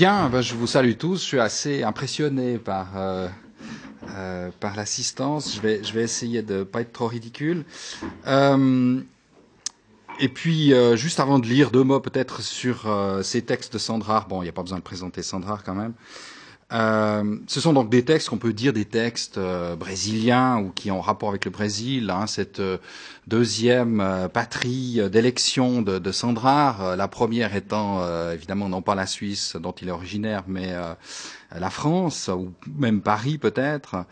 Bien, ben, je vous salue tous. Je suis assez impressionné par, euh, euh, par l'assistance. Je vais, je vais essayer de ne pas être trop ridicule. Euh, et puis, juste avant de lire deux mots peut-être sur ces textes de Sandra. Bon, il n'y a pas besoin de présenter Sandra quand même. Euh, ce sont donc des textes qu'on peut dire des textes euh, brésiliens ou qui ont rapport avec le Brésil, hein, cette euh, deuxième patrie d'élection de, de Sandrard, la première étant évidemment non pas la Suisse dont il est originaire, mais la France ou même Paris peut-être.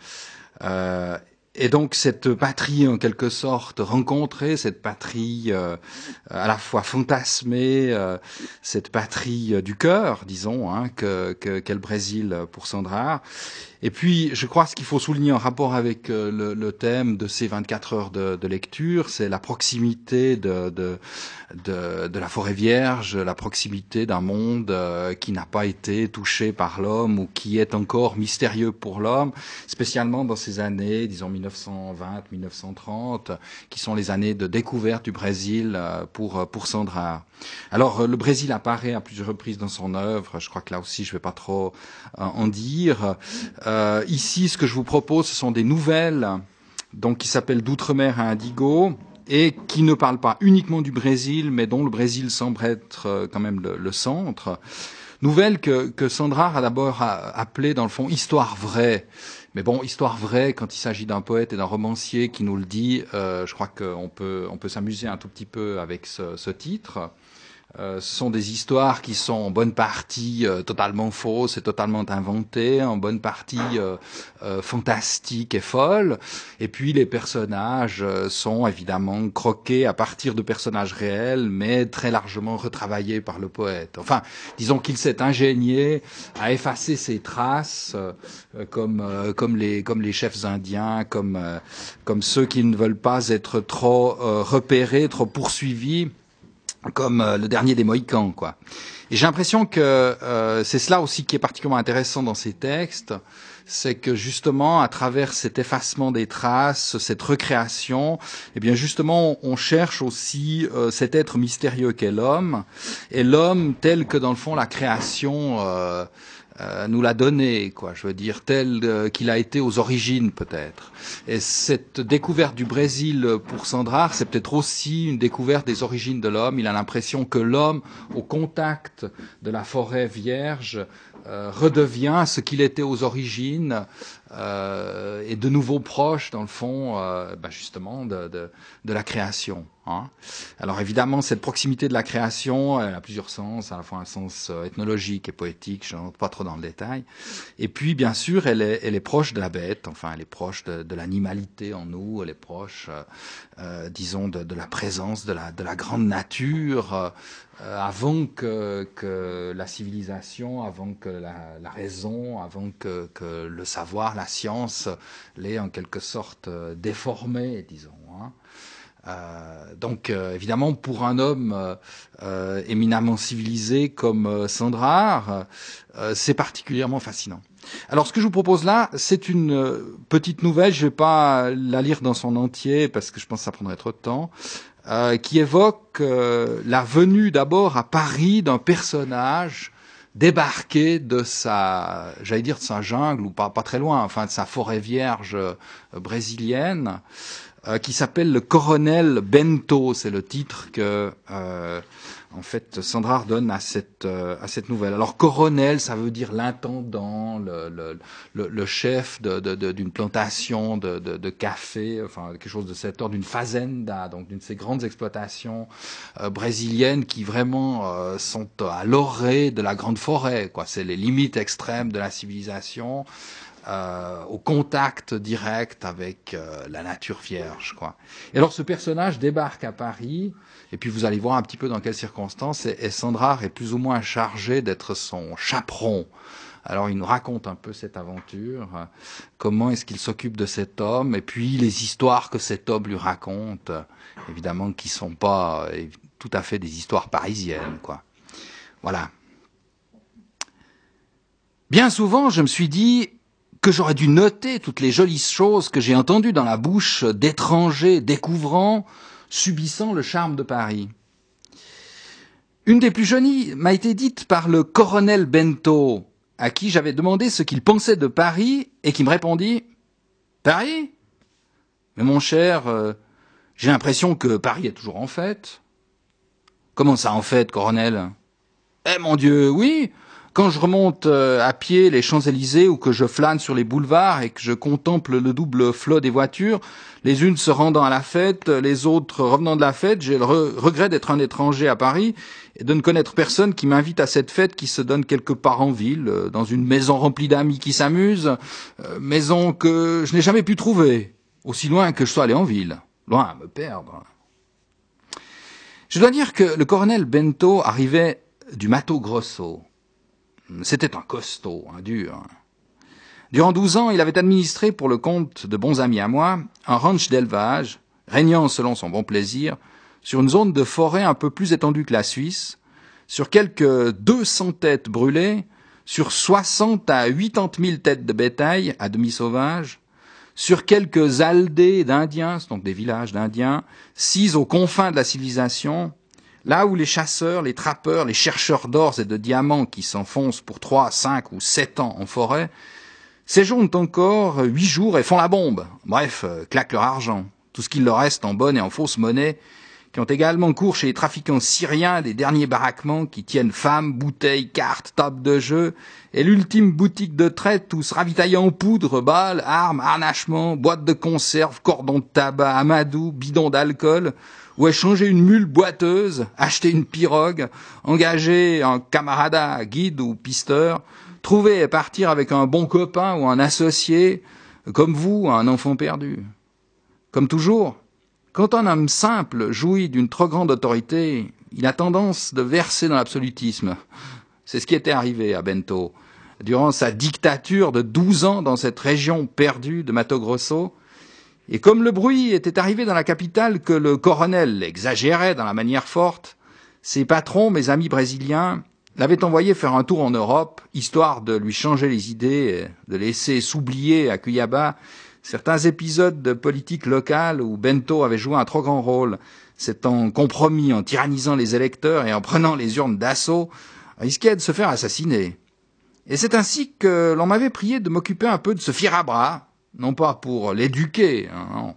Et donc cette patrie en quelque sorte rencontrée, cette patrie euh, à la fois fantasmée, euh, cette patrie euh, du cœur, disons, hein, que qu'est le Brésil pour Sandra. Et puis, je crois ce qu'il faut souligner en rapport avec euh, le, le, thème de ces 24 heures de, de lecture, c'est la proximité de, de, de, de, la forêt vierge, la proximité d'un monde euh, qui n'a pas été touché par l'homme ou qui est encore mystérieux pour l'homme, spécialement dans ces années, disons 1920-1930, qui sont les années de découverte du Brésil euh, pour, pour Sandra. Alors, le Brésil apparaît à plusieurs reprises dans son œuvre, je crois que là aussi je ne vais pas trop en dire. Euh, ici, ce que je vous propose, ce sont des nouvelles donc, qui s'appellent D'outre-mer à Indigo et qui ne parlent pas uniquement du Brésil, mais dont le Brésil semble être euh, quand même le, le centre. Nouvelle que, que Sandra a d'abord appelée, dans le fond, histoire vraie. Mais bon, histoire vraie, quand il s'agit d'un poète et d'un romancier qui nous le dit, euh, je crois qu'on peut, on peut s'amuser un tout petit peu avec ce titre. Euh, ce sont des histoires qui sont en bonne partie euh, totalement fausses et totalement inventées, en bonne partie euh, euh fantastiques et folles. Et puis les personnages euh, sont évidemment croqués à partir de personnages réels, mais très largement retravaillés par le poète. Enfin, disons qu'il s'est ingénié à effacer ces traces, comme, comme, les, comme les chefs indiens, comme, comme ceux qui ne veulent pas être trop repérés, trop poursuivis comme euh, le dernier des Mohicans, quoi. Et j'ai l'impression que euh, c'est cela aussi qui est particulièrement intéressant dans ces textes, c'est que justement, à travers cet effacement des traces, cette recréation, eh bien justement, on cherche aussi euh, cet être mystérieux qu'est l'homme, et l'homme tel que dans le fond la création euh, nous l'a donné, quoi. Je veux dire tel euh, qu'il a été aux origines, peut-être. Et cette découverte du Brésil pour Sandrard, c'est peut-être aussi une découverte des origines de l'homme. Il a l'impression que l'homme, au contact de la forêt vierge, euh, redevient ce qu'il était aux origines euh, et de nouveau proche, dans le fond, euh, bah justement, de, de, de la création. Hein. Alors évidemment, cette proximité de la création, elle a plusieurs sens, à la fois un sens euh, ethnologique et poétique, je n'entre pas trop dans le détail. Et puis, bien sûr, elle est, elle est proche de la bête, enfin, elle est proche de, de l'animalité en nous, elle est proche, euh, euh, disons, de, de la présence de la, de la grande nature, euh, avant que, que la civilisation, avant que la, la raison, avant que, que le savoir, la science l'ait en quelque sorte déformé, disons. Hein. Euh, donc euh, évidemment pour un homme euh, euh éminemment civilisé comme euh, Sandrard, euh, c'est particulièrement fascinant. Alors ce que je vous propose là, c'est une petite nouvelle, je ne vais pas la lire dans son entier parce que je pense que ça prendrait trop de temps, qui évoque la venue d'abord à Paris d'un personnage débarqué de sa, j'allais dire de sa jungle ou pas, pas très loin, enfin de sa forêt vierge brésilienne. Euh, qui s'appelle le colonel Bento. C'est le titre que, euh, en fait, Sandra donne à cette, euh, à cette nouvelle. Alors, coronel, ça veut dire l'intendant, le, le, le, le, chef d'une de, de, plantation de, café, enfin, quelque chose de cet ordre, d'une fazenda, donc d'une de ces grandes exploitations euh, brésiliennes qui vraiment euh, sont à l'orée de la grande forêt. quoi. C'est les limites extrêmes de la civilisation euh, au contact direct avec euh, la nature vierge. Quoi. Et alors ce personnage débarque à Paris, et puis vous allez voir un petit peu dans quelles circonstances, et, et est plus ou moins chargé d'être son chaperon. Alors il nous raconte un peu cette aventure, comment est-ce qu'il s'occupe de cet homme, et puis les histoires que cet homme lui raconte, évidemment qui sont pas euh, tout à fait des histoires parisiennes. quoi. Voilà. Bien souvent, je me suis dit, que j'aurais dû noter toutes les jolies choses que j'ai entendues dans la bouche d'étrangers découvrant, subissant le charme de Paris. Une des plus jolies m'a été dite par le colonel Bento, à qui j'avais demandé ce qu'il pensait de Paris et qui me répondit Paris? Mais mon cher, euh, j'ai l'impression que Paris est toujours en fête. Comment ça en fête, colonel Eh mon Dieu, oui quand je remonte euh, à pied les Champs-Élysées ou que je flâne sur les boulevards et que je contemple le double flot des voitures, les unes se rendant à la fête, les autres revenant de la fête, j'ai le regret d'être un étranger à Paris et de ne connaître personne qui m'invite à cette fête qui se donne quelque part en ville, euh, dans une maison remplie d'amis qui s'amusent, euh, maison que je n'ai jamais pu trouver, aussi loin que je sois allé en ville, loin à me perdre. Je dois dire que le colonel Bento arrivait du Mato Grosso, c'était un costaud, un dur. Durant douze ans, il avait administré pour le compte de bons amis à moi un ranch d'élevage, régnant selon son bon plaisir, sur une zone de forêt un peu plus étendue que la Suisse, sur quelques deux cents têtes brûlées, sur soixante à huitante mille têtes de bétail à demi sauvage, sur quelques aldées d'Indiens, donc des villages d'Indiens, six aux confins de la civilisation, Là où les chasseurs, les trappeurs, les chercheurs d'or et de diamants qui s'enfoncent pour trois, cinq ou sept ans en forêt séjournent encore huit jours et font la bombe. Bref, euh, claquent leur argent, tout ce qu'il leur reste en bonne et en fausse monnaie, qui ont également cours chez les trafiquants syriens des derniers baraquements qui tiennent femmes, bouteilles, cartes, tables de jeu, et l'ultime boutique de traite tous ravitaillés en poudre, balles, armes, harnachements, boîtes de conserve, cordons de tabac, amadou, bidons d'alcool, ou échanger une mule boiteuse, acheter une pirogue, engager un camarada, guide ou pisteur, trouver et partir avec un bon copain ou un associé, comme vous, un enfant perdu. Comme toujours, quand un homme simple jouit d'une trop grande autorité, il a tendance de verser dans l'absolutisme. C'est ce qui était arrivé à Bento. Durant sa dictature de douze ans dans cette région perdue de Mato Grosso, et comme le bruit était arrivé dans la capitale que le colonel exagérait dans la manière forte, ses patrons, mes amis brésiliens, l'avaient envoyé faire un tour en Europe, histoire de lui changer les idées, de laisser s'oublier à Cuyaba certains épisodes de politique locale où Bento avait joué un trop grand rôle, s'étant compromis en tyrannisant les électeurs et en prenant les urnes d'assaut, risquait de se faire assassiner. Et c'est ainsi que l'on m'avait prié de m'occuper un peu de ce firabra, non pas pour l'éduquer, hein,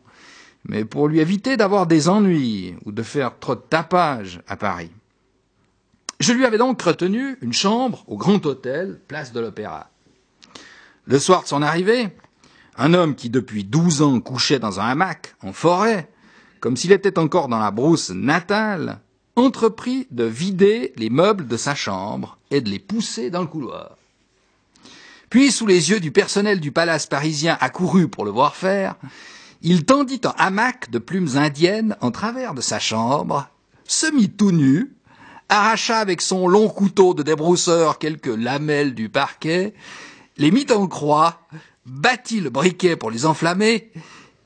mais pour lui éviter d'avoir des ennuis ou de faire trop de tapage à Paris. Je lui avais donc retenu une chambre au Grand Hôtel, place de l'Opéra. Le soir de son arrivée, un homme qui depuis douze ans couchait dans un hamac, en forêt, comme s'il était encore dans la brousse natale, entreprit de vider les meubles de sa chambre et de les pousser dans le couloir. Puis, sous les yeux du personnel du palace parisien accouru pour le voir faire, il tendit un hamac de plumes indiennes en travers de sa chambre, se mit tout nu, arracha avec son long couteau de débrousseur quelques lamelles du parquet, les mit en croix, battit le briquet pour les enflammer,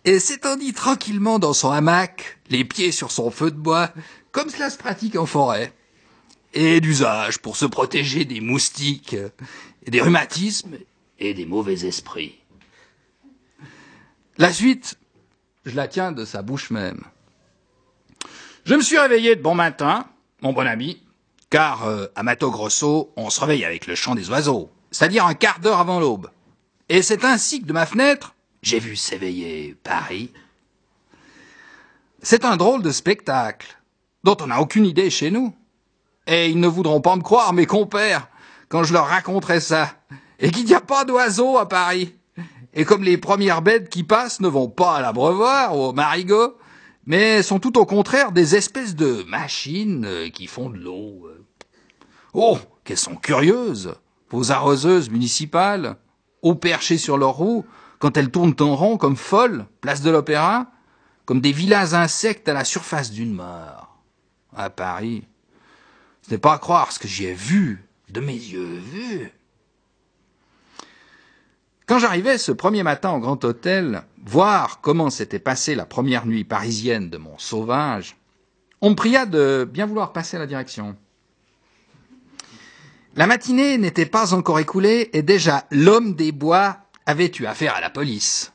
et s'étendit tranquillement dans son hamac, les pieds sur son feu de bois, comme cela se pratique en forêt, et d'usage pour se protéger des moustiques des rhumatismes et des mauvais esprits. La suite, je la tiens de sa bouche même. Je me suis réveillé de bon matin, mon bon ami, car euh, à Mato Grosso, on se réveille avec le chant des oiseaux, c'est-à-dire un quart d'heure avant l'aube. Et c'est ainsi que de ma fenêtre, j'ai vu s'éveiller Paris. C'est un drôle de spectacle, dont on n'a aucune idée chez nous. Et ils ne voudront pas me croire, mes compères, quand je leur raconterai ça, et qu'il n'y a pas d'oiseaux à Paris. Et comme les premières bêtes qui passent ne vont pas à l'abreuvoir ou au marigot, mais sont tout au contraire des espèces de machines euh, qui font de l'eau. Oh, qu'elles sont curieuses, vos arroseuses municipales, haut perchées sur leurs roues, quand elles tournent en rond comme folles, place de l'Opéra, comme des vilains insectes à la surface d'une mare. À Paris, ce n'est pas à croire ce que j'y ai vu de mes yeux vus. Quand j'arrivais ce premier matin au Grand Hôtel, voir comment s'était passée la première nuit parisienne de mon sauvage, on me pria de bien vouloir passer à la direction. La matinée n'était pas encore écoulée et déjà l'homme des bois avait eu affaire à la police.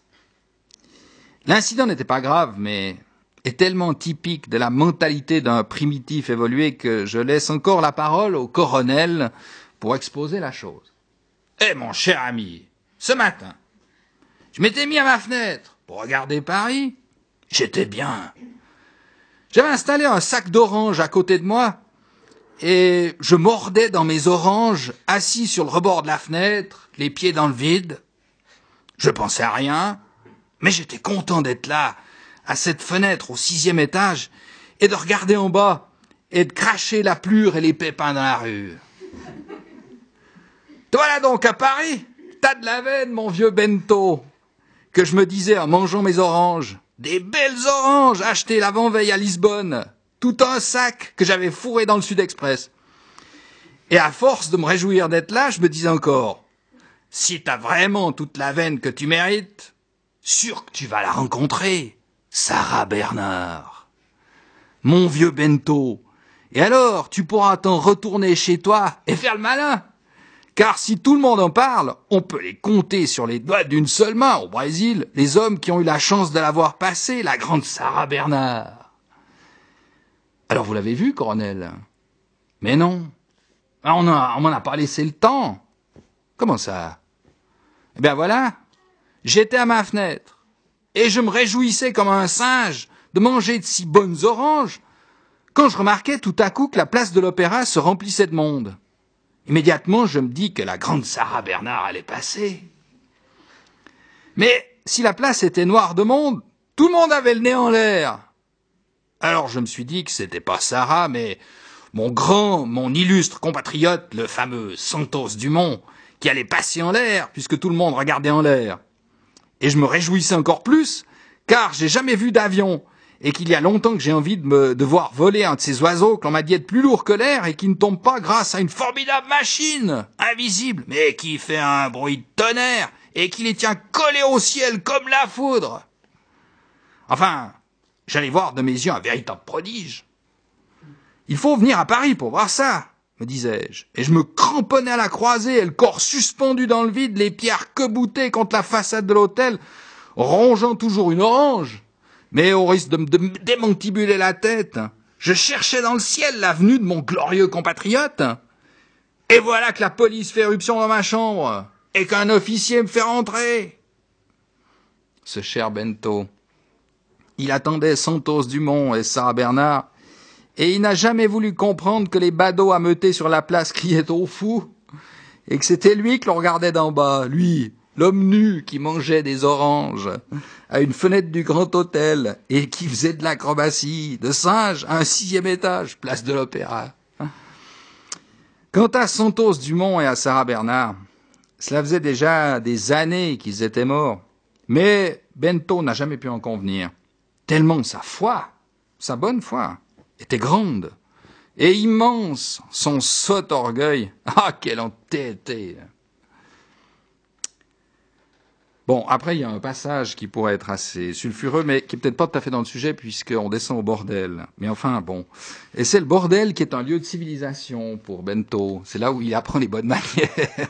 L'incident n'était pas grave, mais est tellement typique de la mentalité d'un primitif évolué que je laisse encore la parole au colonel pour exposer la chose. Eh mon cher ami, ce matin, je m'étais mis à ma fenêtre pour regarder Paris. J'étais bien. J'avais installé un sac d'oranges à côté de moi et je mordais dans mes oranges, assis sur le rebord de la fenêtre, les pieds dans le vide. Je pensais à rien, mais j'étais content d'être là, à cette fenêtre au sixième étage, et de regarder en bas, et de cracher la plure et les pépins dans la rue. Voilà donc à Paris, t'as de la veine, mon vieux bento, que je me disais en mangeant mes oranges. Des belles oranges achetées l'avant-veille à Lisbonne, tout un sac que j'avais fourré dans le Sud Express. Et à force de me réjouir d'être là, je me disais encore, si t'as vraiment toute la veine que tu mérites, sûr que tu vas la rencontrer, Sarah Bernard. Mon vieux bento. Et alors, tu pourras t'en retourner chez toi et faire le malin. Car si tout le monde en parle, on peut les compter sur les doigts d'une seule main au Brésil, les hommes qui ont eu la chance de l'avoir passée, la grande Sarah Bernard. Alors vous l'avez vu, colonel? Mais non. Ah, on m'en a pas laissé le temps. Comment ça? Eh bien voilà. J'étais à ma fenêtre. Et je me réjouissais comme un singe de manger de si bonnes oranges quand je remarquais tout à coup que la place de l'opéra se remplissait de monde. Immédiatement, je me dis que la grande Sarah Bernard allait passer. Mais si la place était noire de monde, tout le monde avait le nez en l'air. Alors je me suis dit que c'était pas Sarah, mais mon grand, mon illustre compatriote, le fameux Santos Dumont, qui allait passer en l'air, puisque tout le monde regardait en l'air. Et je me réjouissais encore plus, car j'ai jamais vu d'avion, et qu'il y a longtemps que j'ai envie de me voir voler un de ces oiseaux qu'on m'a dit être plus lourd que l'air et qui ne tombe pas grâce à une formidable machine, invisible, mais qui fait un bruit de tonnerre, et qui les tient collés au ciel comme la foudre. Enfin, J'allais voir de mes yeux un véritable prodige. Il faut venir à Paris pour voir ça, me disais-je, et je me cramponnais à la croisée, le corps suspendu dans le vide, les pieds arc-boutés contre la façade de l'hôtel, rongeant toujours une orange, mais au risque de me démantibuler la tête. Je cherchais dans le ciel l'avenue de mon glorieux compatriote. Et voilà que la police fait éruption dans ma chambre, et qu'un officier me fait rentrer. Ce cher Bento, il attendait Santos Dumont et Sarah Bernard, et il n'a jamais voulu comprendre que les badauds ameutés sur la place criaient au fou, et que c'était lui que l'on regardait d'en bas, lui, l'homme nu qui mangeait des oranges à une fenêtre du grand hôtel et qui faisait de l'acrobatie de singe à un sixième étage, place de l'opéra. Quant à Santos Dumont et à Sarah Bernard, cela faisait déjà des années qu'ils étaient morts, mais Bento n'a jamais pu en convenir tellement sa foi, sa bonne foi, était grande et immense, son sot orgueil. Ah, quel entêté Bon, après, il y a un passage qui pourrait être assez sulfureux, mais qui est peut-être pas tout à fait dans le sujet, puisqu'on descend au bordel. Mais enfin, bon. Et c'est le bordel qui est un lieu de civilisation pour Bento. C'est là où il apprend les bonnes manières,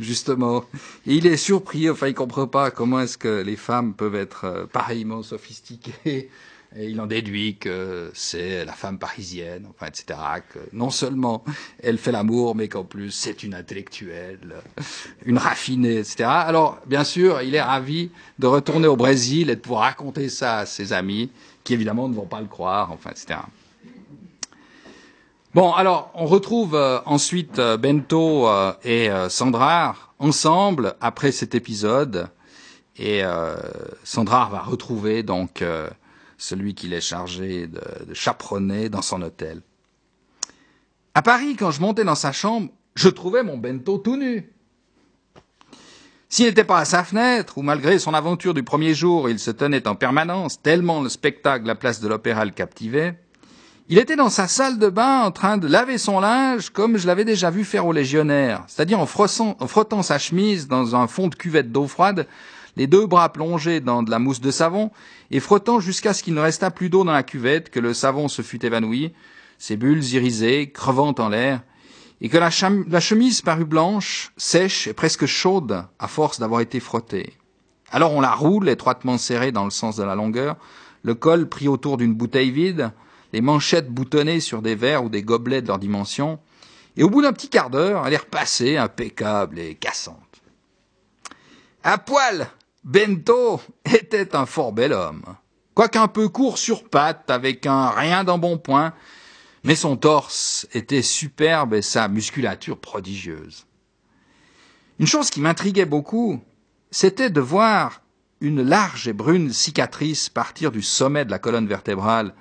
justement. Il est surpris, enfin, il comprend pas comment est-ce que les femmes peuvent être euh, pareillement sophistiquées et il en déduit que c'est la femme parisienne, enfin, etc. Que non seulement elle fait l'amour, mais qu'en plus c'est une intellectuelle, une raffinée, etc. Alors, bien sûr, il est ravi de retourner au Brésil et de pouvoir raconter ça à ses amis, qui évidemment ne vont pas le croire, enfin, etc. Bon, alors, on retrouve euh, ensuite euh, Bento euh, et Sandra ensemble après cet épisode, et Sandra va retrouver donc celui qu'il est chargé de, chaperonner dans son hôtel. À Paris, quand je montais dans sa chambre, je trouvais mon bento tout nu. S'il n'était pas à sa fenêtre, ou malgré son aventure du premier jour, il se tenait en permanence, tellement le spectacle la place de l'opéra le captivait, il était dans sa salle de bain en train de laver son linge comme je l'avais déjà vu faire aux légionnaires, c'est-à-dire en, frottant sa chemise dans un fond de cuvette d'eau froide les deux bras plongés dans de la mousse de savon, et frottant jusqu'à ce qu'il ne restât plus d'eau dans la cuvette, que le savon se fût évanoui, ses bulles irisées, crevant en l'air, et que la, chemise parut blanche, sèche et presque chaude à force d'avoir été frottée. Alors on la roule, étroitement serrée dans le sens de la longueur, le col pris autour d'une bouteille vide, les manchettes boutonnées sur des verres ou des gobelets de leur dimension, et au bout d'un petit quart d'heure, elle est repassée, impeccable et cassante. À poil, Bento était un fort bel homme, quoiqu'un peu court sur pattes, avec un rien d'embonpoint, mais son torse était superbe et sa musculature prodigieuse. Une chose qui m'intriguait beaucoup, c'était de voir une large et brune cicatrice partir du sommet de la colonne vertébrale,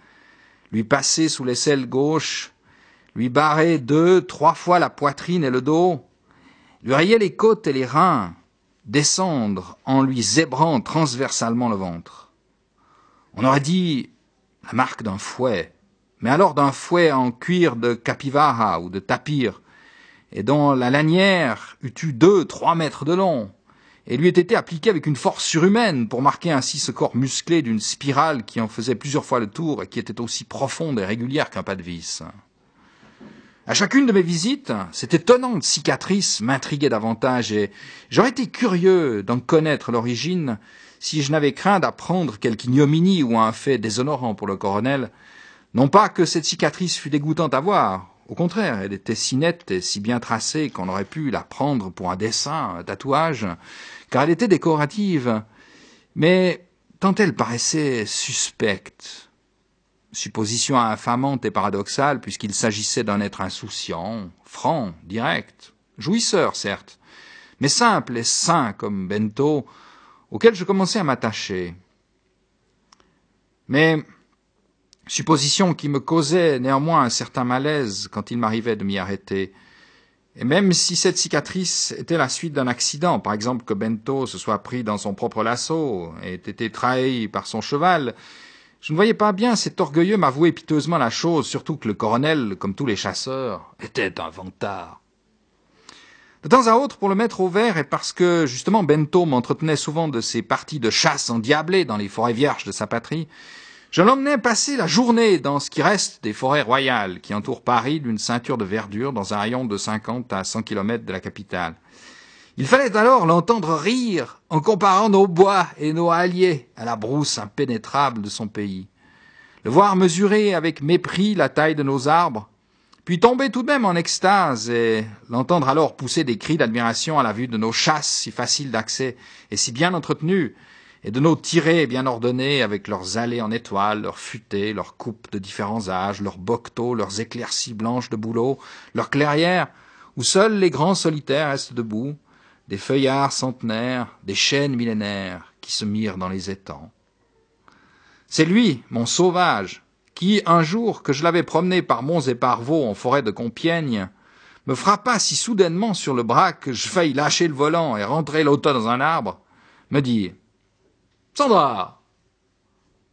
lui passer sous l'aisselle gauche, lui barrer deux, trois fois la poitrine et le dos, lui rayer les côtes et les reins, descendre en lui zébrant transversalement le ventre. On aurait dit la marque d'un fouet, mais alors d'un fouet en cuir de capivara ou de tapir, et dont la lanière eût eu deux, trois mètres de long, et lui ait été appliquée avec une force surhumaine pour marquer ainsi ce corps musclé d'une spirale qui en faisait plusieurs fois le tour et qui était aussi profonde et régulière qu'un pas de vis. À chacune de mes visites, cette étonnante cicatrice m'intriguait davantage et j'aurais été curieux d'en connaître l'origine si je n'avais craint d'apprendre quelque ignominie ou un fait déshonorant pour le colonel. Non pas que cette cicatrice fût dégoûtante à voir, au contraire, elle était si nette et si bien tracée qu'on aurait pu la prendre pour un dessin, un tatouage, car elle était décorative. Mais tant elle paraissait suspecte, supposition infamante et paradoxale, puisqu'il s'agissait d'un être insouciant, franc, direct, jouisseur, certes, mais simple et sain comme Bento, auquel je commençais à m'attacher. Mais supposition qui me causait néanmoins un certain malaise quand il m'arrivait de m'y arrêter. Et même si cette cicatrice était la suite d'un accident, par exemple que Bento se soit pris dans son propre lasso et ait été trahi par son cheval, je ne voyais pas bien cet orgueilleux m'avouer piteusement la chose, surtout que le colonel, comme tous les chasseurs, était un vantard. De temps à autre, pour le mettre au vert, et parce que, justement, Bento m'entretenait souvent de ses parties de chasse endiablées dans les forêts vierges de sa patrie, je l'emmenais passer la journée dans ce qui reste des forêts royales qui entourent Paris d'une ceinture de verdure dans un rayon de cinquante à cent kilomètres de la capitale. Il fallait alors l'entendre rire en comparant nos bois et nos halliers à la brousse impénétrable de son pays, le voir mesurer avec mépris la taille de nos arbres, puis tomber tout de même en extase et l'entendre alors pousser des cris d'admiration à la vue de nos chasses si faciles d'accès et si bien entretenues, et de nos tirées bien ordonnées avec leurs allées en étoiles, leurs futaies, leurs coupes de différents âges, leurs bocteaux, leurs éclaircies blanches de bouleau, leurs clairières, où seuls les grands solitaires restent debout, des feuillards centenaires, des chênes millénaires qui se mirent dans les étangs. C'est lui, mon sauvage, qui, un jour que je l'avais promené par monts et par en forêt de Compiègne, me frappa si soudainement sur le bras que je faillis lâcher le volant et rentrer l'auto dans un arbre, me dit Sandra,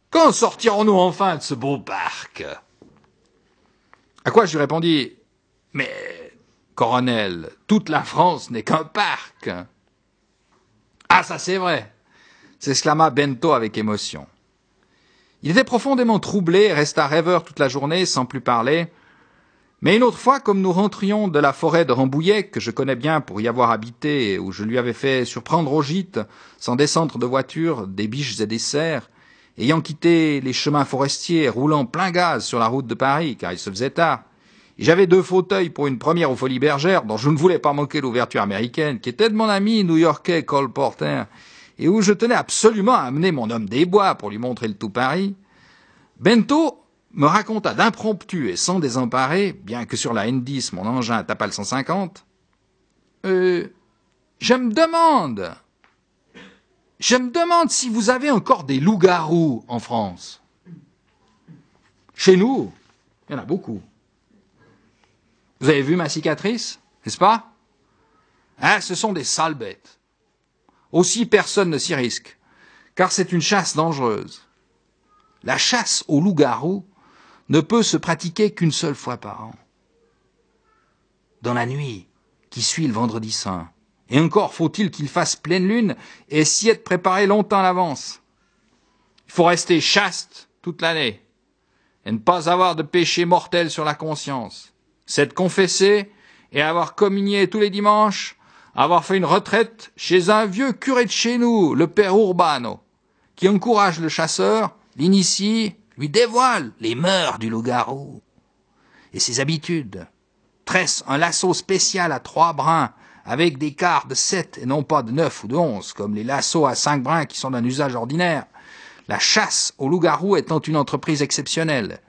quand sortirons-nous enfin de ce beau parc? À quoi je lui répondis Mais Coronel, toute la France n'est qu'un parc. Ah, ça c'est vrai, s'exclama Bento avec émotion. Il était profondément troublé resta rêveur toute la journée sans plus parler. Mais une autre fois, comme nous rentrions de la forêt de Rambouillet, que je connais bien pour y avoir habité où je lui avais fait surprendre au gîte, sans descendre de voiture, des biches et des cerfs, ayant quitté les chemins forestiers, roulant plein gaz sur la route de Paris, car il se faisait tard, j'avais deux fauteuils pour une première aux Folies Bergères, dont je ne voulais pas manquer l'ouverture américaine, qui était de mon ami new-yorkais Cole Porter, et où je tenais absolument à amener mon homme des bois pour lui montrer le tout Paris. Bento me raconta d'impromptu et sans désemparer, bien que sur la N10 mon engin tapa le 150. Euh, je me demande, je me demande si vous avez encore des loups-garous en France. Chez nous, il y en a beaucoup. Vous avez vu ma cicatrice, n'est-ce pas? Hein, ce sont des sales bêtes. Aussi personne ne s'y risque, car c'est une chasse dangereuse. La chasse au loup-garou ne peut se pratiquer qu'une seule fois par an. Dans la nuit qui suit le vendredi saint. Et encore faut-il qu'il fasse pleine lune et s'y être préparé longtemps à l'avance. Il faut rester chaste toute l'année et ne pas avoir de péché mortel sur la conscience c'est de confesser et avoir communié tous les dimanches, avoir fait une retraite chez un vieux curé de chez nous, le père Urbano, qui encourage le chasseur l'initié, lui dévoile les mœurs du loup-garou et ses habitudes, tresse un lasso spécial à trois brins avec des quarts de sept et non pas de neuf ou de onze, comme les lassos à cinq brins qui sont d'un usage ordinaire. La chasse au loup-garou étant une entreprise exceptionnelle,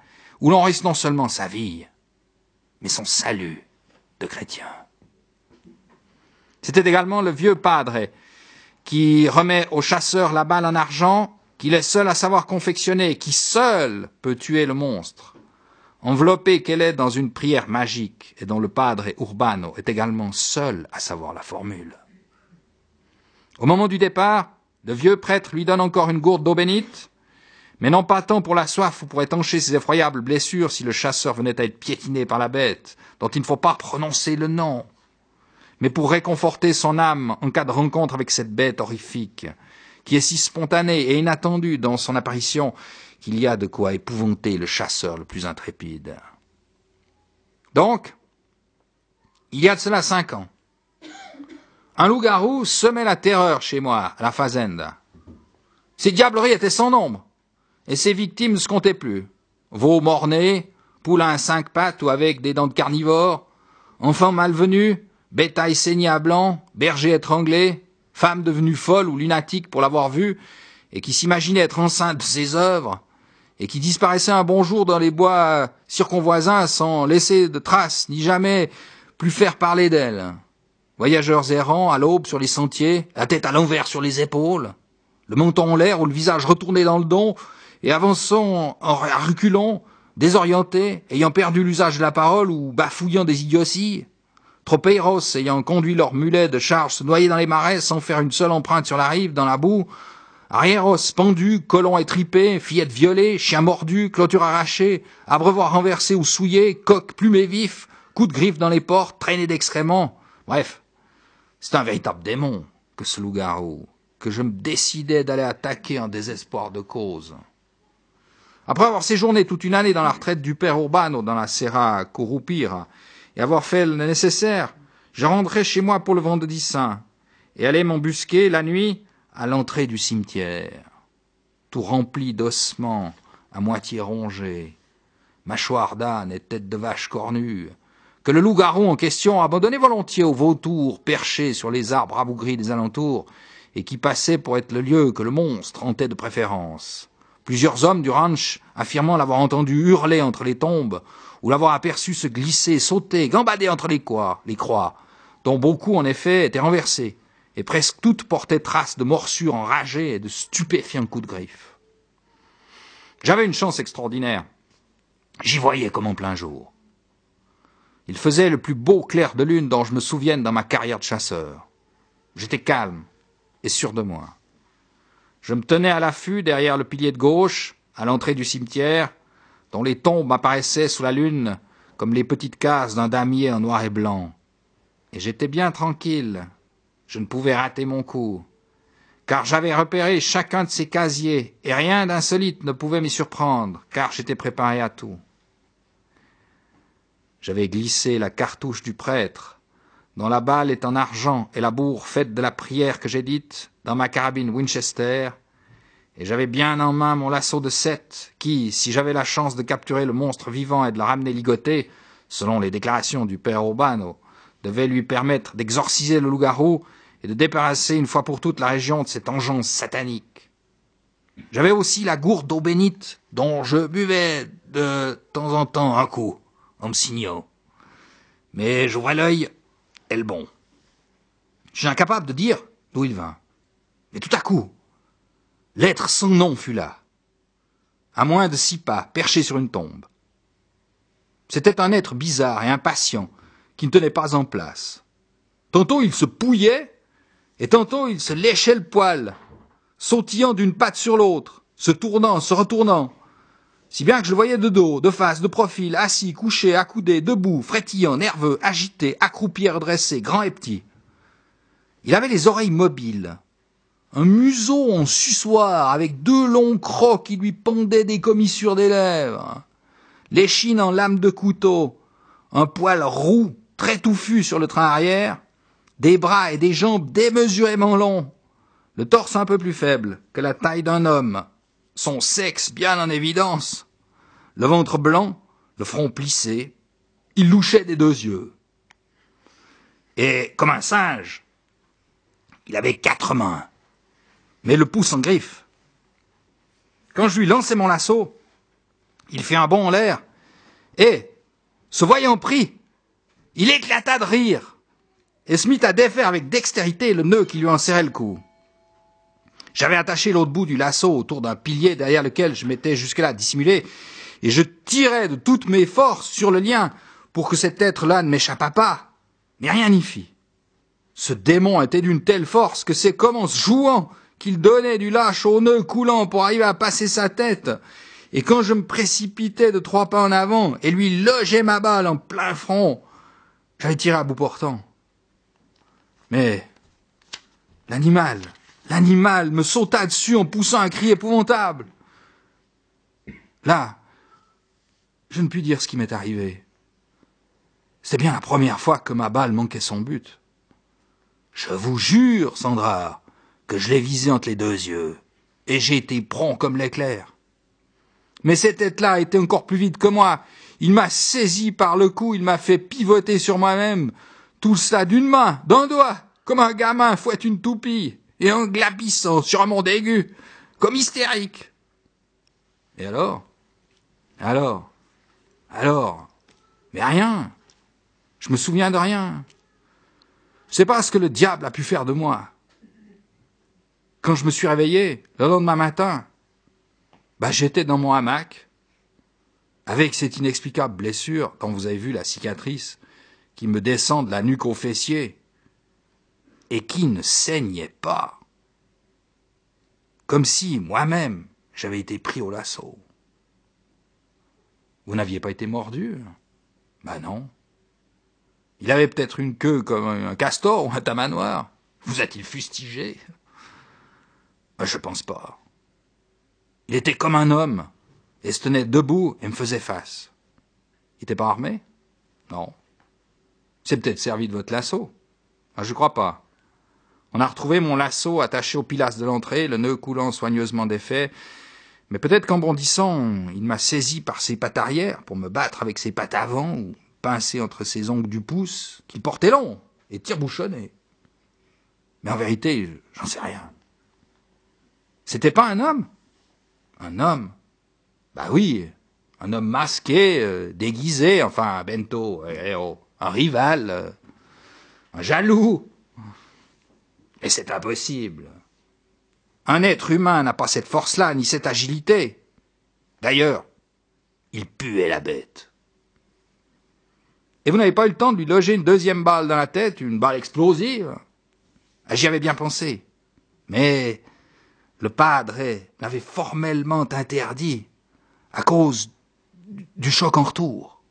où l'on risque non seulement sa vie, mais son salut de chrétien. C'était également le vieux padre qui remet au chasseur la balle en argent qu'il est seul à savoir confectionner, qui seul peut tuer le monstre, enveloppé qu'elle est dans une prière magique et dont le padre Urbano est également seul à savoir la formule. Au moment du départ, le vieux prêtre lui donne encore une gourde d'eau bénite, mais non pas tant pour la soif ou pour étancher ses effroyables blessures si le chasseur venait à être piétiné par la bête, dont il ne faut pas prononcer le nom, mais pour réconforter son âme en cas de rencontre avec cette bête horrifique, qui est si spontanée et inattendue dans son apparition qu'il y a de quoi épouvanter le chasseur le plus intrépide. Donc, il y a de cela cinq ans, un loup-garou semait la terreur chez moi, à la fazenda. Ces diableries étaient sans nombre, et ses victimes se comptaient plus. Veaux mornés, poulains à cinq pattes ou avec des dents de carnivores, enfants malvenus, bétail saigné à blanc, bergers étranglés, femmes devenues folles ou lunatiques pour l'avoir vu, et qui s'imaginaient être enceintes de ses œuvres, et qui disparaissaient un bon jour dans les bois circonvoisins sans laisser de traces, ni jamais plus faire parler d'elles. Voyageurs errants à l'aube sur les sentiers, la tête à l'envers sur les épaules, le menton en l'air ou le visage retourné dans le dos, et avançant en reculant, désorientés, ayant perdu l'usage de la parole ou bafouillant des idioties, Tropeiros ayant conduit leur mulet de charge se noyer dans les marais sans faire une seule empreinte sur la rive, dans la boue, Arriéros pendu, colon étripé, fillette violée, chien mordu, clôture arrachée, abreuvoir renversé ou souillé, coq plumé vif, coup de griffe dans les portes, traînée d'excréments. Bref, c'est un véritable démon que ce loup-garou, que je me décidais d'aller attaquer en désespoir de cause. Après avoir séjourné toute une année dans la retraite du père Urbano dans la Serra Corupira, et avoir fait le nécessaire, je rentrais chez moi pour le vendredi saint, et allais m'embusquer la nuit à l'entrée du cimetière, tout rempli d'ossements à moitié rongés, mâchoires d'âne et tête de vache cornue, que le loup-garou en question abandonnait volontiers aux vautours perchés sur les arbres rabougris des alentours, et qui passait pour être le lieu que le monstre hantait de préférence. Plusieurs hommes du ranch affirmant l'avoir entendu hurler entre les tombes, ou l'avoir aperçu se glisser, sauter, gambader entre les croix, les croix, dont beaucoup en effet étaient renversés, et presque toutes portaient traces de morsures enragées et de stupéfiants coups de griffe. J'avais une chance extraordinaire. J'y voyais comme en plein jour. Il faisait le plus beau clair de lune dont je me souvienne dans ma carrière de chasseur. J'étais calme et sûr de moi. Je me tenais à l'affût derrière le pilier de gauche, à l'entrée du cimetière, dont les tombes apparaissaient sous la lune comme les petites cases d'un damier en noir et blanc. Et j'étais bien tranquille. Je ne pouvais rater mon coup. Car j'avais repéré chacun de ces casiers, et rien d'insolite ne pouvait m'y surprendre, car j'étais préparé à tout. J'avais glissé la cartouche du prêtre, dont la balle est en argent et la bourre faite de la prière que j'ai dite, dans ma carabine Winchester, et j'avais bien en main mon lasso de sept, qui, si j'avais la chance de capturer le monstre vivant et de le ramener ligoté, selon les déclarations du père Urbano, devait lui permettre d'exorciser le loup-garou et de débarrasser une fois pour toutes la région de cette engeance satanique. J'avais aussi la gourde d'eau bénite, dont je buvais de temps en temps un coup, en me signant. Mais j'ouvrais l'œil, et le bon. Je suis incapable de dire d'où il vint. Mais tout à coup, L'être sans nom fut là, à moins de six pas, perché sur une tombe. C'était un être bizarre et impatient, qui ne tenait pas en place. Tantôt il se pouillait, et tantôt il se léchait le poil, sautillant d'une patte sur l'autre, se tournant, se retournant, si bien que je le voyais de dos, de face, de profil, assis, couché, accoudé, debout, frétillant, nerveux, agité, accroupi redressé, grand et petit. Il avait les oreilles mobiles, un museau en sussoir avec deux longs crocs qui lui pendaient des commissures des lèvres, l'échine en lame de couteau, un poil roux très touffu sur le train arrière, des bras et des jambes démesurément longs, le torse un peu plus faible que la taille d'un homme, son sexe bien en évidence, le ventre blanc, le front plissé, il louchait des deux yeux. Et comme un singe, il avait quatre mains, mais le pouce en griffe. Quand je lui lançai mon lasso, il fit un bond en l'air, et, se voyant pris, il éclata de rire, et se mit à défaire avec dextérité le nœud qui lui enserrait le cou. J'avais attaché l'autre bout du lasso autour d'un pilier derrière lequel je m'étais jusque-là dissimulé, et je tirais de toutes mes forces sur le lien pour que cet être-là ne m'échappât pas. Mais rien n'y fit. Ce démon était d'une telle force que c'est comme en se jouant qu'il donnait du lâche au nœud coulant pour arriver à passer sa tête. Et quand je me précipitais de trois pas en avant et lui logeais ma balle en plein front, j'avais tiré à bout portant. Mais l'animal, l'animal me sauta dessus en poussant un cri épouvantable. Là, je ne puis dire ce qui m'est arrivé. C'est bien la première fois que ma balle manquait son but. Je vous jure, Sandra, que je l'ai visé entre les deux yeux, et j'ai été prompt comme l'éclair. Mais cette tête-là était encore plus vite que moi. Il m'a saisi par le cou, il m'a fait pivoter sur moi-même, tout cela d'une main, d'un doigt, comme un gamin fouette une toupie, et en glapissant sur un monde aigu, comme hystérique. Et alors? Alors? Alors? Mais rien. Je me souviens de rien. C'est pas ce que le diable a pu faire de moi. Quand je me suis réveillé, le lendemain matin, bah, j'étais dans mon hamac, avec cette inexplicable blessure, quand vous avez vu la cicatrice, qui me descend de la nuque au fessier, et qui ne saignait pas. Comme si, moi-même, j'avais été pris au lasso. Vous n'aviez pas été mordu? Ben non. Il avait peut-être une queue comme un castor ou un tamanoir. Vous a-t-il fustigé? Je pense pas. Il était comme un homme, et se tenait debout et me faisait face. Il n'était pas armé? Non. C'est peut-être servi de votre lasso. Je ben, je crois pas. On a retrouvé mon lasso attaché au pilastre de l'entrée, le nœud coulant soigneusement défait, mais peut-être qu'en bondissant, il m'a saisi par ses pattes arrière pour me battre avec ses pattes avant, ou pincé entre ses ongles du pouce, qu'il portait long et tire-bouchonné. Mais en vérité, j'en sais rien. C'était pas un homme Un homme Bah oui, un homme masqué, euh, déguisé, enfin, bento, eh, eh, oh, un rival, euh, un jaloux. Et c'est impossible. Un être humain n'a pas cette force-là, ni cette agilité. D'ailleurs, il puait la bête. Et vous n'avez pas eu le temps de lui loger une deuxième balle dans la tête, une balle explosive? Ah, J'y avais bien pensé. Mais le padre m'avait formellement interdit à cause du choc en retour.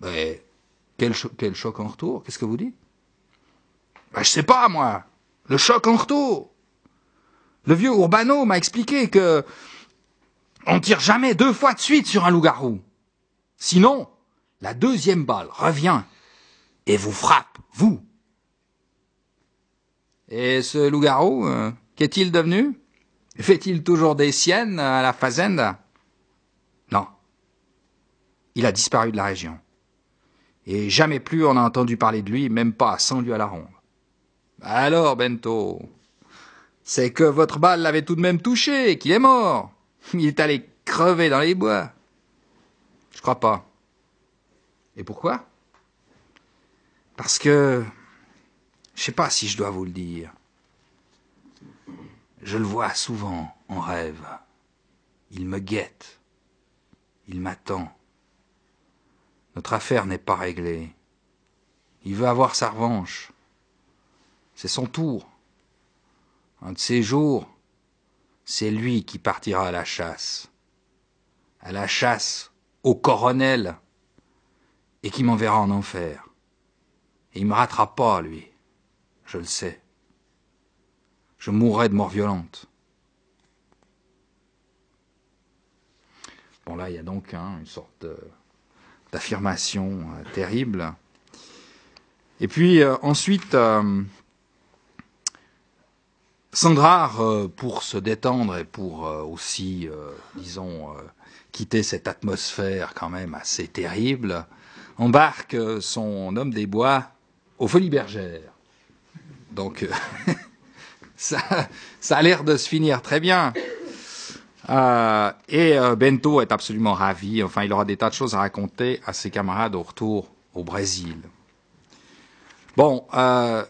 Mais quel, quel choc en retour? Qu'est-ce que vous dites? Ben, Je sais pas, moi. Le choc en retour. Le vieux Urbano m'a expliqué que on tire jamais deux fois de suite sur un loup-garou. Sinon, la deuxième balle revient et vous frappe, vous. Et ce loup-garou, euh, qu'est-il devenu? Fait-il toujours des siennes à la fazenda? Non. Il a disparu de la région. Et jamais plus on a entendu parler de lui, même pas sans lui à la ronde. Alors, Bento, c'est que votre balle l'avait tout de même touché qu'il est mort. Il est allé crever dans les bois. Je crois pas. Et pourquoi? Parce que je sais pas si je dois vous le dire. Je le vois souvent en rêve. Il me guette. Il m'attend. Notre affaire n'est pas réglée. Il veut avoir sa revanche. C'est son tour. Un de ces jours, c'est lui qui partira à la chasse. À la chasse au coronel et qui m'enverra en enfer. Et il me rattrape pas, lui. Je le sais. Je mourrai de mort violente. Bon, là, il y a donc hein, une sorte d'affirmation euh, terrible. Et puis, euh, ensuite, euh, euh, pour se détendre et pour aussi, disons, quitter cette atmosphère quand même assez terrible, embarque son homme des bois aux Folies Bergères. Donc, ça, ça a l'air de se finir très bien. Euh, et euh, Bento est absolument ravi. Enfin, il aura des tas de choses à raconter à ses camarades au retour au Brésil. Bon, euh,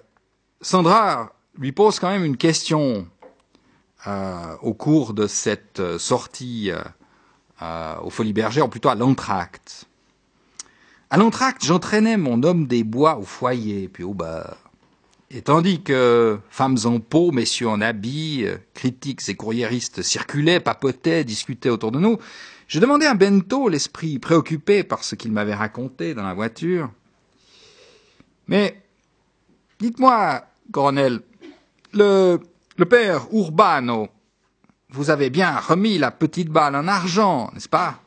Sandra lui pose quand même une question au cours de cette sortie aux Folies Bergères, ou plutôt à l'entracte. À l'entracte, j'entraînais mon homme des bois au foyer, puis au bar. Et tandis que femmes en peau, messieurs en habits, euh, critiques et courriéristes circulaient, papotaient, discutaient autour de nous, je demandais à Bento, l'esprit préoccupé par ce qu'il m'avait raconté dans la voiture. Mais, dites-moi, colonel, le, le père Urbano, vous avez bien remis la petite balle en argent, n'est-ce pas?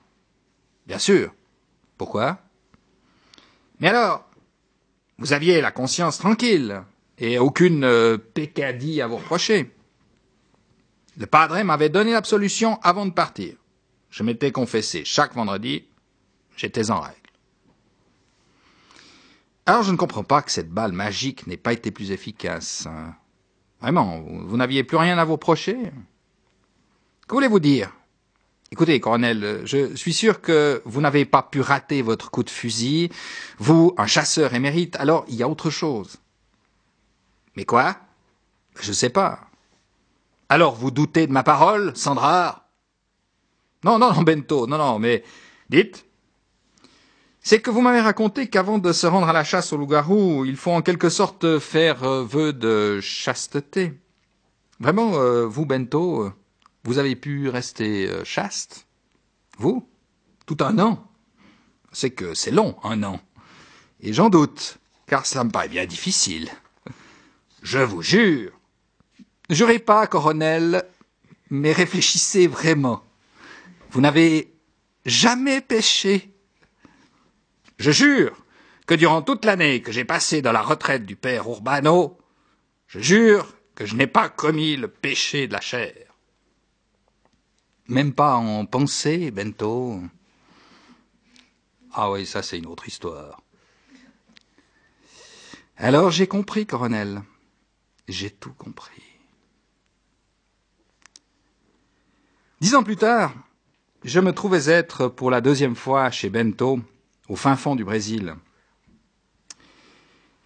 Bien sûr. Pourquoi? Mais alors, vous aviez la conscience tranquille et aucune euh, pécadille à vous reprocher. Le padre m'avait donné l'absolution avant de partir. Je m'étais confessé chaque vendredi, j'étais en règle. Alors je ne comprends pas que cette balle magique n'ait pas été plus efficace. Hein. Vraiment, vous, n'aviez plus rien à vous reprocher Que voulez-vous dire? Écoutez, colonel, je suis sûr que vous n'avez pas pu rater votre coup de fusil, vous, un chasseur émérite, alors il y a autre chose. Mais quoi? Je ne sais pas. Alors vous doutez de ma parole, Sandra? Non, non, non, Bento, non, non, mais dites. C'est que vous m'avez raconté qu'avant de se rendre à la chasse au loup-garou, il faut en quelque sorte faire euh, vœu de chasteté. Vraiment, euh, vous, Bento, euh, vous avez pu rester chaste? Vous? Tout un an? C'est que c'est long, un an. Et j'en doute, car ça me paraît bien difficile. Je vous jure. Jurez pas, colonel, mais réfléchissez vraiment. Vous n'avez jamais péché. Je jure que durant toute l'année que j'ai passée dans la retraite du père Urbano, je jure que je n'ai pas commis le péché de la chair. Même pas en pensée, Bento. Ah oui, ça c'est une autre histoire. Alors j'ai compris, colonel. J'ai tout compris. Dix ans plus tard, je me trouvais être pour la deuxième fois chez Bento, au fin fond du Brésil.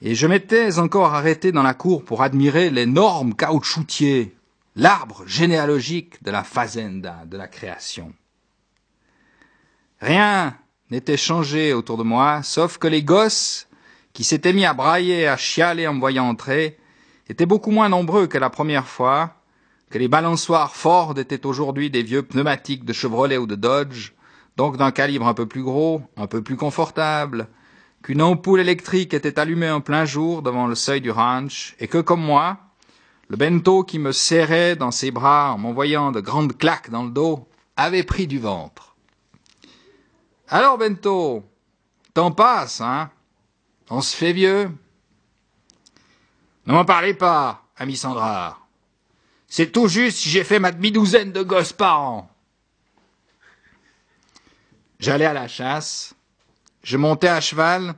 Et je m'étais encore arrêté dans la cour pour admirer l'énorme caoutchoutier, l'arbre généalogique de la fazenda, de la création. Rien n'était changé autour de moi, sauf que les gosses, qui s'étaient mis à brailler à chialer en me voyant entrer, étaient beaucoup moins nombreux que la première fois, que les balançoires Ford étaient aujourd'hui des vieux pneumatiques de Chevrolet ou de Dodge, donc d'un calibre un peu plus gros, un peu plus confortable, qu'une ampoule électrique était allumée en plein jour devant le seuil du ranch, et que, comme moi, le bento qui me serrait dans ses bras en m'envoyant de grandes claques dans le dos avait pris du ventre. Alors, bento, t'en passe, hein On se fait vieux ne m'en parlez pas, ami Sandra. C'est tout juste si j'ai fait ma demi-douzaine de gosses par an. J'allais à la chasse, je montais à cheval,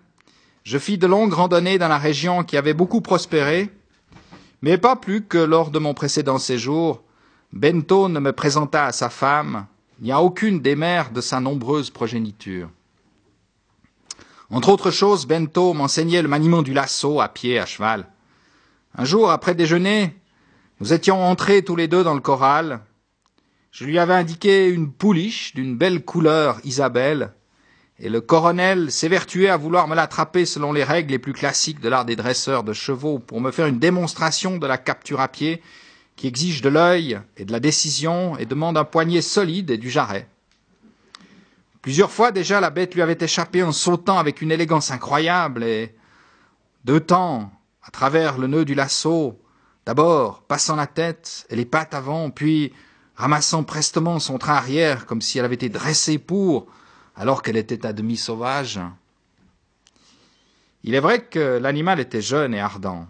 je fis de longues randonnées dans la région qui avait beaucoup prospéré, mais pas plus que lors de mon précédent séjour, Bento ne me présenta à sa femme, ni à aucune des mères de sa nombreuse progéniture. Entre autres choses, Bento m'enseignait le maniement du lasso à pied, à cheval. Un jour, après déjeuner, nous étions entrés tous les deux dans le corral. Je lui avais indiqué une pouliche d'une belle couleur Isabelle, et le colonel s'évertuait à vouloir me l'attraper selon les règles les plus classiques de l'art des dresseurs de chevaux pour me faire une démonstration de la capture à pied qui exige de l'œil et de la décision et demande un poignet solide et du jarret. Plusieurs fois déjà la bête lui avait échappé en sautant avec une élégance incroyable et deux temps à travers le nœud du lasso, d'abord passant la tête et les pattes avant, puis ramassant prestement son train arrière comme si elle avait été dressée pour, alors qu'elle était à demi sauvage. Il est vrai que l'animal était jeune et ardent,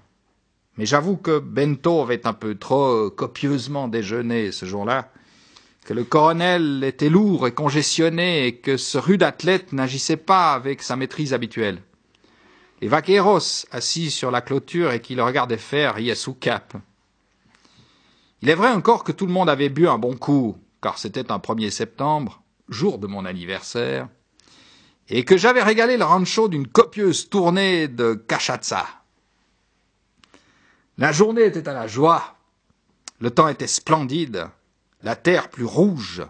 Mais j'avoue que Bento avait un peu trop copieusement déjeuné ce jour-là, que le colonel était lourd et congestionné et que ce rude athlète n'agissait pas avec sa maîtrise habituelle. Les vaqueros, assis sur la clôture et qui le regardaient faire, riaient sous cap. Il est vrai encore que tout le monde avait bu un bon coup, car c'était un 1er septembre, jour de mon anniversaire, et que j'avais régalé le rancho d'une copieuse tournée de cachaça. La journée était à la joie, le temps était splendide, la terre plus rouge,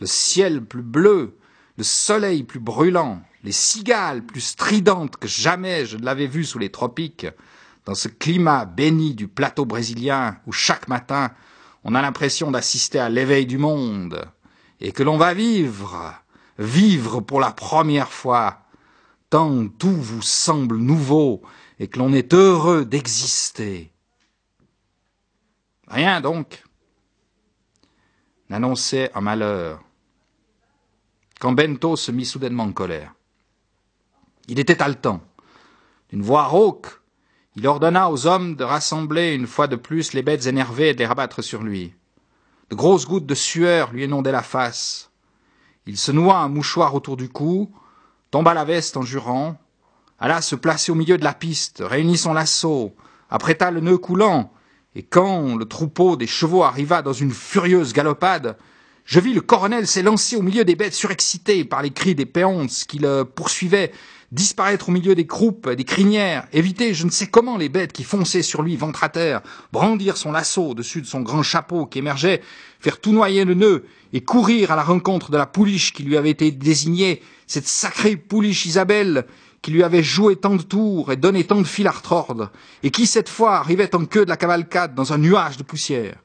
le ciel plus bleu, le soleil plus brûlant, les cigales plus stridentes que jamais je ne l'avais vu sous les tropiques, dans ce climat béni du plateau brésilien où chaque matin on a l'impression d'assister à l'éveil du monde, et que l'on va vivre, vivre pour la première fois, tant tout vous semble nouveau, et que l'on est heureux d'exister. Rien donc n'annonçait un malheur, quand Bento se mit soudainement en colère. Il était haletant. D'une voix rauque, il ordonna aux hommes de rassembler une fois de plus les bêtes énervées et de les rabattre sur lui. De grosses gouttes de sueur lui inondaient la face. Il se noua un mouchoir autour du cou, tomba la veste en jurant, alla se placer au milieu de la piste, réunit son lasso, apprêta le nœud coulant, et quand le troupeau des chevaux arriva dans une furieuse galopade, je vis le colonel s'élancer au milieu des bêtes surexcitées par les cris des péonces qui le poursuivaient disparaître au milieu des croupes, des crinières, éviter je ne sais comment les bêtes qui fonçaient sur lui ventre à terre, brandir son lasso au-dessus de son grand chapeau qui émergeait, faire tout noyer le nœud, et courir à la rencontre de la pouliche qui lui avait été désignée, cette sacrée pouliche Isabelle, qui lui avait joué tant de tours et donné tant de fil à retordre, et qui cette fois arrivait en queue de la cavalcade dans un nuage de poussière.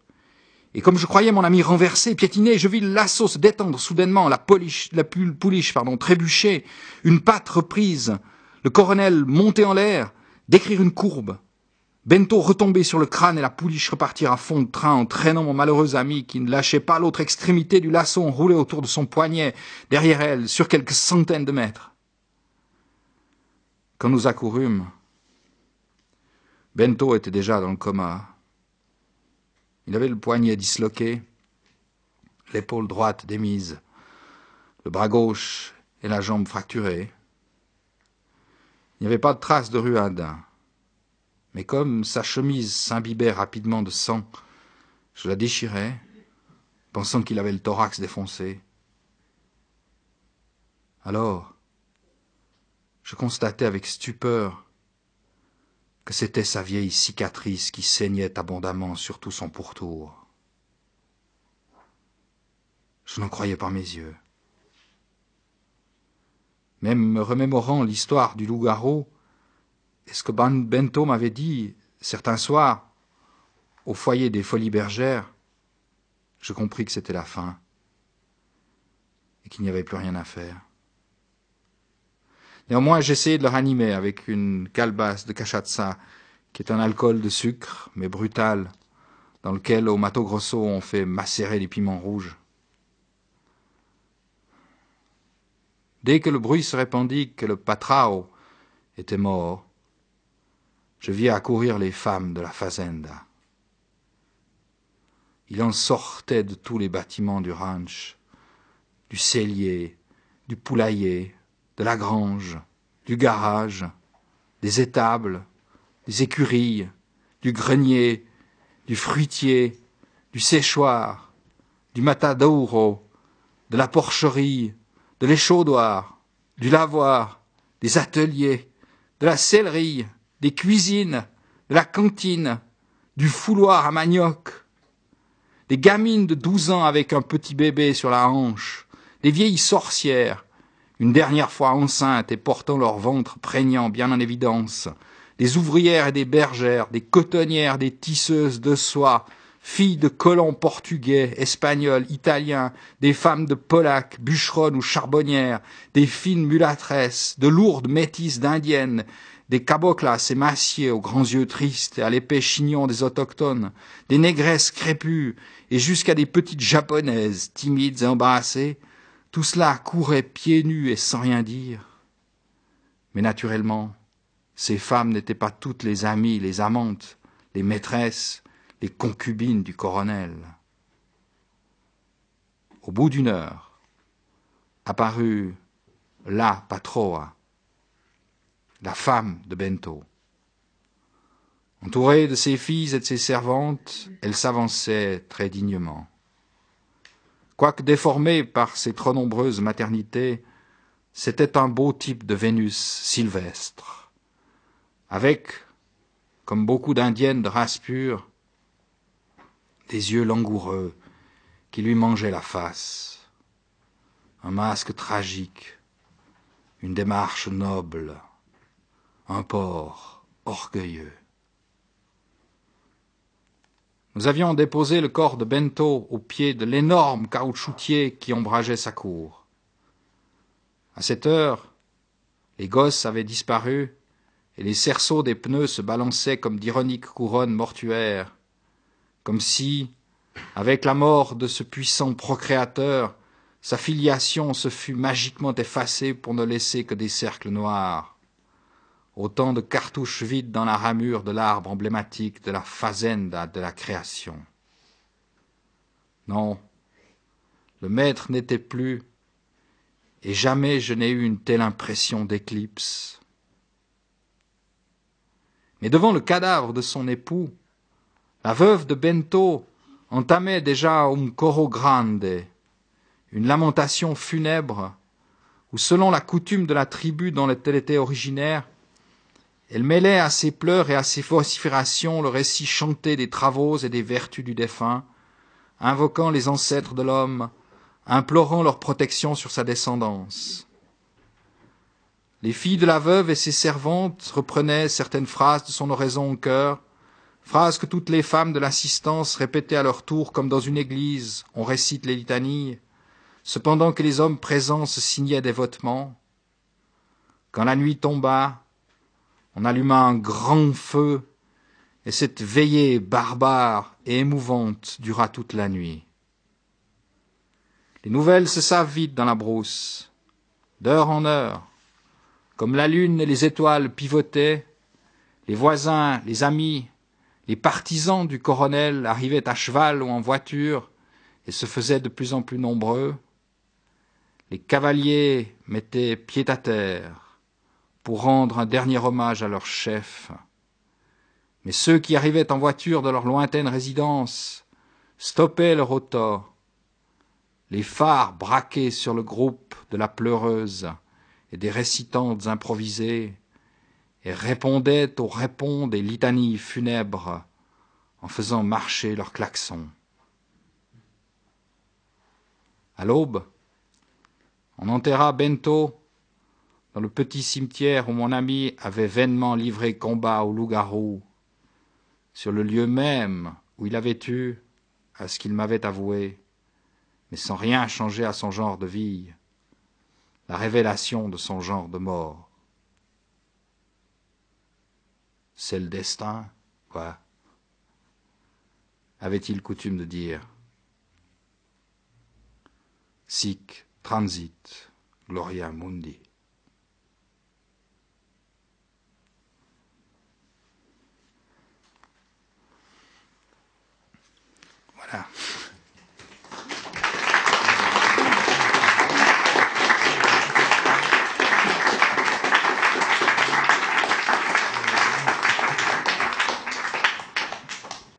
Et comme je croyais mon ami renversé, piétiné, je vis le lasso se détendre soudainement, la, pouliche pardon, trébucher, une patte reprise, le colonel monter en l'air, décrire une courbe. Bento retomber sur le crâne et la pouliche repartir à fond de train en traînant mon malheureux ami qui ne lâchait pas l'autre extrémité du lasso enroulé autour de son poignet, derrière elle, sur quelques centaines de mètres. Quand nous accourûmes, Bento était déjà dans le coma. Il avait le poignet disloqué, l'épaule droite démise, le bras gauche et la jambe fracturée. Il n'y avait pas de trace de ruade, mais comme sa chemise s'imbibait rapidement de sang, je la déchirai, pensant qu'il avait le thorax défoncé. Alors, je constatai avec stupeur que c'était sa vieille cicatrice qui saignait abondamment sur tout son pourtour. Je n'en croyais pas mes yeux. Même me remémorant l'histoire du loup-garou, et ce que Bento m'avait dit certains soirs au foyer des folies bergères, je compris que c'était la fin et qu'il n'y avait plus rien à faire. Néanmoins, j'essayais de le ranimer avec une calebasse de cachaça, qui est un alcool de sucre, mais brutal, dans lequel au Mato Grosso on fait macérer les piments rouges. Dès que le bruit se répandit que le patrao était mort, je vis accourir les femmes de la fazenda. Il en sortait de tous les bâtiments du ranch, du cellier, du poulailler, de la grange, du garage, des étables, des écurilles, du grenier, du fruitier, du séchoir, du matadouro, de la porcherie, de l'échaudoir, du lavoir, des ateliers, de la sellerie, des cuisines, de la cantine, du fouloir à manioc, des gamines de douze ans avec un petit bébé sur la hanche, des vieilles sorcières, une dernière fois enceintes et portant leur ventre prégnant bien en évidence, des ouvrières et des bergères, des cotonnières, des tisseuses de soie, filles de colons portugais, espagnols, italiens, des femmes de polacs, bûcheronnes ou charbonnières, des fines mulâtresses, de lourdes métisses d'indiennes, des caboclas émaciés aux grands yeux tristes et à l'épais chignon des autochtones, des négresses crépues et jusqu'à des petites japonaises timides et embarrassées, tout cela courait pieds nus et sans rien dire. Mais naturellement, ces femmes n'étaient pas toutes les amies, les amantes, les maîtresses, les concubines du colonel. Au bout d'une heure, apparut la patroa, la femme de Bento. Entourée de ses filles et de ses servantes, elle s'avançait très dignement. Quoique déformée par ses trop nombreuses maternités, c'était un beau type de Vénus sylvestre, avec, comme beaucoup d'indiennes de race pure, des yeux langoureux qui lui mangeaient la face, un masque tragique, une démarche noble, un port orgueilleux. Nous avions déposé le corps de Bento au pied de l'énorme caoutchoutier qui ombrageait sa cour. À cette heure, les gosses avaient disparu et les cerceaux des pneus se balançaient comme d'ironiques couronnes mortuaires, comme si, avec la mort de ce puissant procréateur, sa filiation se fût magiquement effacée pour ne laisser que des cercles noirs, autant de cartouches vides dans la ramure de l'arbre emblématique de la fazenda de la création. Non, le maître n'était plus, et jamais je n'ai eu une telle impression d'éclipse. Mais devant le cadavre de son époux, la veuve de Bento entamait déjà un coro grande, une lamentation funèbre, où selon la coutume de la tribu dont elle était originaire, elle mêlait à ses pleurs et à ses vociférations le récit chanté des travaux et des vertus du défunt, invoquant les ancêtres de l'homme, implorant leur protection sur sa descendance. Les filles de la veuve et ses servantes reprenaient certaines phrases de son oraison au cœur, phrases que toutes les femmes de l'assistance répétaient à leur tour comme dans une église, on récite les litanies, cependant que les hommes présents se signaient dévotement. Quand la nuit tomba, on alluma un grand feu, et cette veillée barbare et émouvante dura toute la nuit. Les nouvelles se savent vite dans la brousse, d'heure en heure, comme la lune et les étoiles pivotaient, les voisins, les amis, les partisans du colonel arrivaient à cheval ou en voiture et se faisaient de plus en plus nombreux. Les cavaliers mettaient pied à terre pour rendre un dernier hommage à leur chef. Mais ceux qui arrivaient en voiture de leur lointaine résidence stoppaient leur auto, les phares braqués sur le groupe de la pleureuse et des récitantes improvisées, et répondaient aux répons des litanies funèbres en faisant marcher leurs klaxons. À l'aube, on enterra Bento dans le petit cimetière où mon ami avait vainement livré combat au loup-garou, sur le lieu même où il avait eu, à ce qu'il m'avait avoué, mais sans rien changer à son genre de vie, la révélation de son genre de mort. C'est le destin, quoi avait-il coutume de dire. Sic transit gloria mundi. Ja.